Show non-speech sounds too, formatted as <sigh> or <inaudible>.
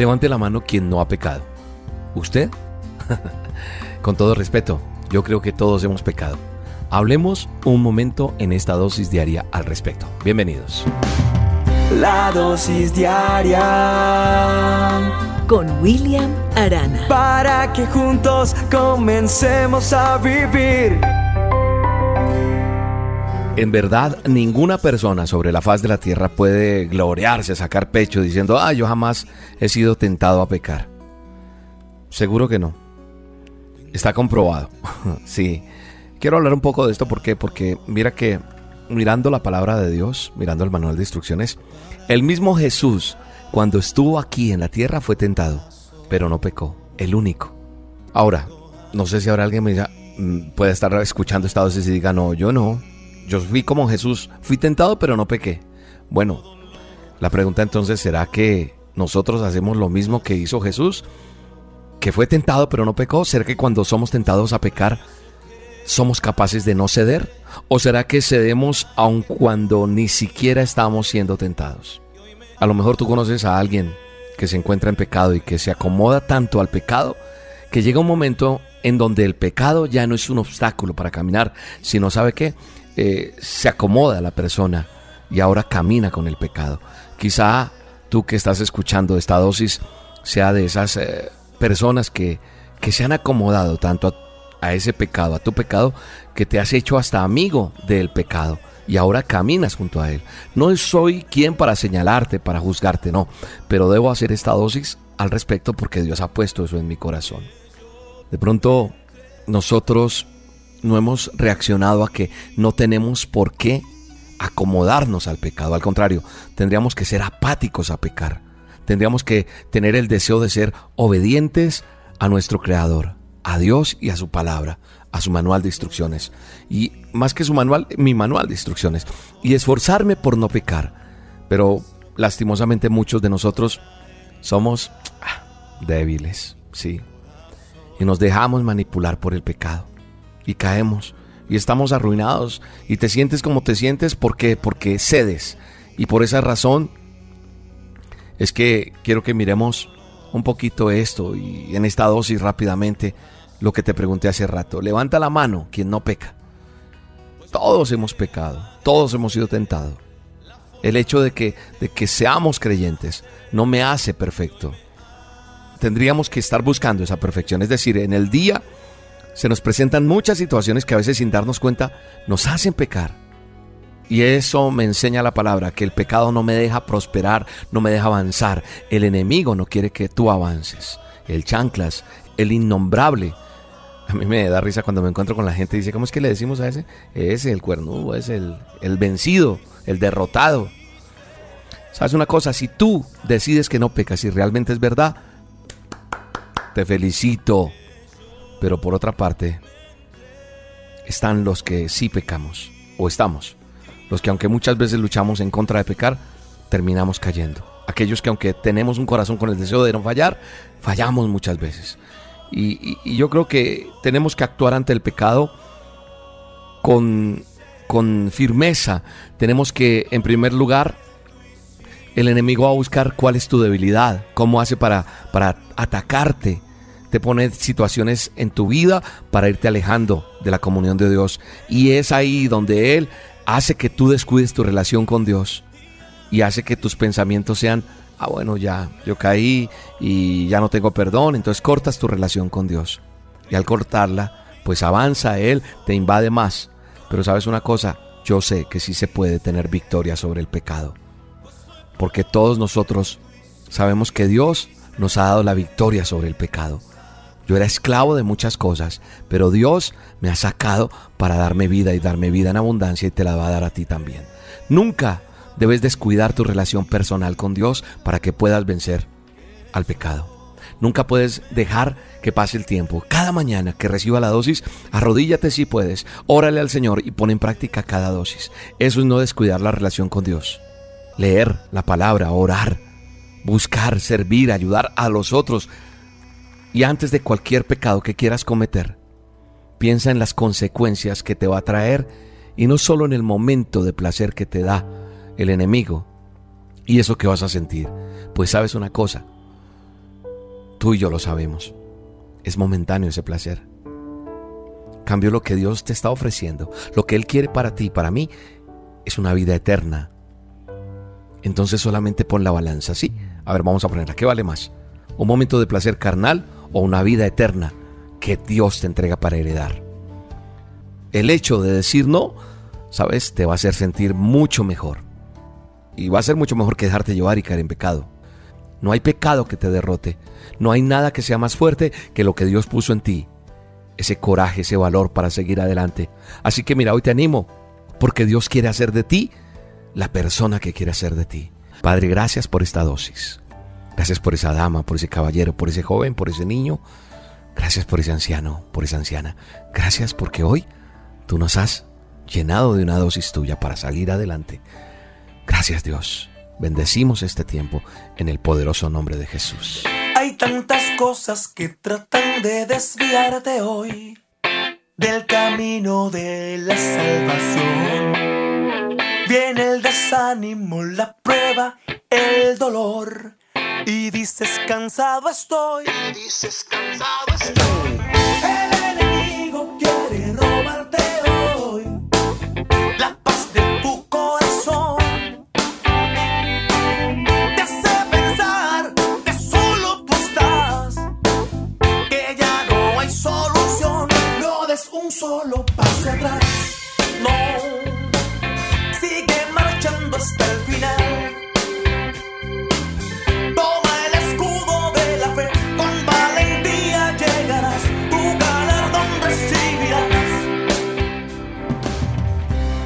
Levante la mano quien no ha pecado. ¿Usted? <laughs> Con todo respeto, yo creo que todos hemos pecado. Hablemos un momento en esta dosis diaria al respecto. Bienvenidos. La dosis diaria con William Arana. Para que juntos comencemos a vivir. En verdad, ninguna persona sobre la faz de la tierra puede gloriarse, sacar pecho diciendo, ah, yo jamás he sido tentado a pecar. Seguro que no. Está comprobado. <laughs> sí. Quiero hablar un poco de esto ¿por porque mira que mirando la palabra de Dios, mirando el manual de instrucciones, el mismo Jesús cuando estuvo aquí en la tierra fue tentado, pero no pecó, el único. Ahora, no sé si ahora alguien me diga, mm, puede estar escuchando esta dosis y diga, no, yo no, yo fui como Jesús, fui tentado pero no pequé. Bueno, la pregunta entonces será que nosotros hacemos lo mismo que hizo Jesús, que fue tentado pero no pecó. ¿Será que cuando somos tentados a pecar somos capaces de no ceder? ¿O será que cedemos aun cuando ni siquiera estamos siendo tentados? A lo mejor tú conoces a alguien que se encuentra en pecado y que se acomoda tanto al pecado que llega un momento en donde el pecado ya no es un obstáculo para caminar, sino sabe qué, eh, se acomoda la persona y ahora camina con el pecado. Quizá tú que estás escuchando esta dosis sea de esas eh, personas que, que se han acomodado tanto a, a ese pecado, a tu pecado, que te has hecho hasta amigo del pecado y ahora caminas junto a Él. No soy quien para señalarte, para juzgarte, no, pero debo hacer esta dosis al respecto porque Dios ha puesto eso en mi corazón. De pronto nosotros no hemos reaccionado a que no tenemos por qué acomodarnos al pecado. Al contrario, tendríamos que ser apáticos a pecar. Tendríamos que tener el deseo de ser obedientes a nuestro Creador, a Dios y a su palabra, a su manual de instrucciones. Y más que su manual, mi manual de instrucciones. Y esforzarme por no pecar. Pero lastimosamente muchos de nosotros somos ah, débiles, sí. Y nos dejamos manipular por el pecado y caemos y estamos arruinados y te sientes como te sientes porque porque cedes y por esa razón es que quiero que miremos un poquito esto y en esta dosis rápidamente lo que te pregunté hace rato. Levanta la mano quien no peca. Todos hemos pecado, todos hemos sido tentados. El hecho de que, de que seamos creyentes no me hace perfecto. Tendríamos que estar buscando esa perfección. Es decir, en el día se nos presentan muchas situaciones que a veces sin darnos cuenta nos hacen pecar. Y eso me enseña la palabra, que el pecado no me deja prosperar, no me deja avanzar. El enemigo no quiere que tú avances. El chanclas, el innombrable. A mí me da risa cuando me encuentro con la gente y dice, ¿cómo es que le decimos a ese? Ese, el cuernudo, es el, el vencido, el derrotado. ¿Sabes una cosa? Si tú decides que no pecas y realmente es verdad, te felicito. Pero por otra parte, están los que sí pecamos, o estamos. Los que aunque muchas veces luchamos en contra de pecar, terminamos cayendo. Aquellos que aunque tenemos un corazón con el deseo de no fallar, fallamos muchas veces. Y, yo creo que tenemos que actuar ante el pecado con, con firmeza. Tenemos que, en primer lugar, el enemigo va a buscar cuál es tu debilidad, cómo hace para, para atacarte te pone situaciones en tu vida para irte alejando de la comunión de Dios. Y es ahí donde Él hace que tú descuides tu relación con Dios y hace que tus pensamientos sean, ah, bueno, ya, yo caí y ya no tengo perdón, entonces cortas tu relación con Dios. Y al cortarla, pues avanza Él, te invade más. Pero sabes una cosa, yo sé que sí se puede tener victoria sobre el pecado. Porque todos nosotros sabemos que Dios nos ha dado la victoria sobre el pecado. Yo era esclavo de muchas cosas, pero Dios me ha sacado para darme vida y darme vida en abundancia y te la va a dar a ti también. Nunca debes descuidar tu relación personal con Dios para que puedas vencer al pecado. Nunca puedes dejar que pase el tiempo. Cada mañana que reciba la dosis, arrodíllate si puedes, órale al Señor y pon en práctica cada dosis. Eso es no descuidar la relación con Dios. Leer la palabra, orar, buscar, servir, ayudar a los otros, y antes de cualquier pecado que quieras cometer, piensa en las consecuencias que te va a traer y no solo en el momento de placer que te da el enemigo y eso que vas a sentir. Pues sabes una cosa, Tú y yo lo sabemos. Es momentáneo ese placer. Cambio lo que Dios te está ofreciendo, lo que Él quiere para ti, para mí, es una vida eterna. Entonces solamente pon la balanza, ¿sí? A ver, vamos a ponerla. ¿Qué vale más? ¿Un momento de placer carnal o una vida eterna que Dios te entrega para heredar? El hecho de decir no, ¿sabes? Te va a hacer sentir mucho mejor. Y va a ser mucho mejor que dejarte llevar y caer en pecado. No hay pecado que te derrote. No hay nada que sea más fuerte que lo que Dios puso en ti. Ese coraje, ese valor para seguir adelante. Así que mira, hoy te animo, porque Dios quiere hacer de ti la persona que quiere hacer de ti. Padre, gracias por esta dosis. Gracias por esa dama, por ese caballero, por ese joven, por ese niño. Gracias por ese anciano, por esa anciana. Gracias porque hoy tú nos has llenado de una dosis tuya para salir adelante. Gracias Dios. Bendecimos este tiempo en el poderoso nombre de Jesús. Hay tantas cosas que tratan de desviarte hoy del camino de la salvación. Viene el desánimo, la prueba, el dolor. Y dices cansado estoy. Y dices cansado estoy.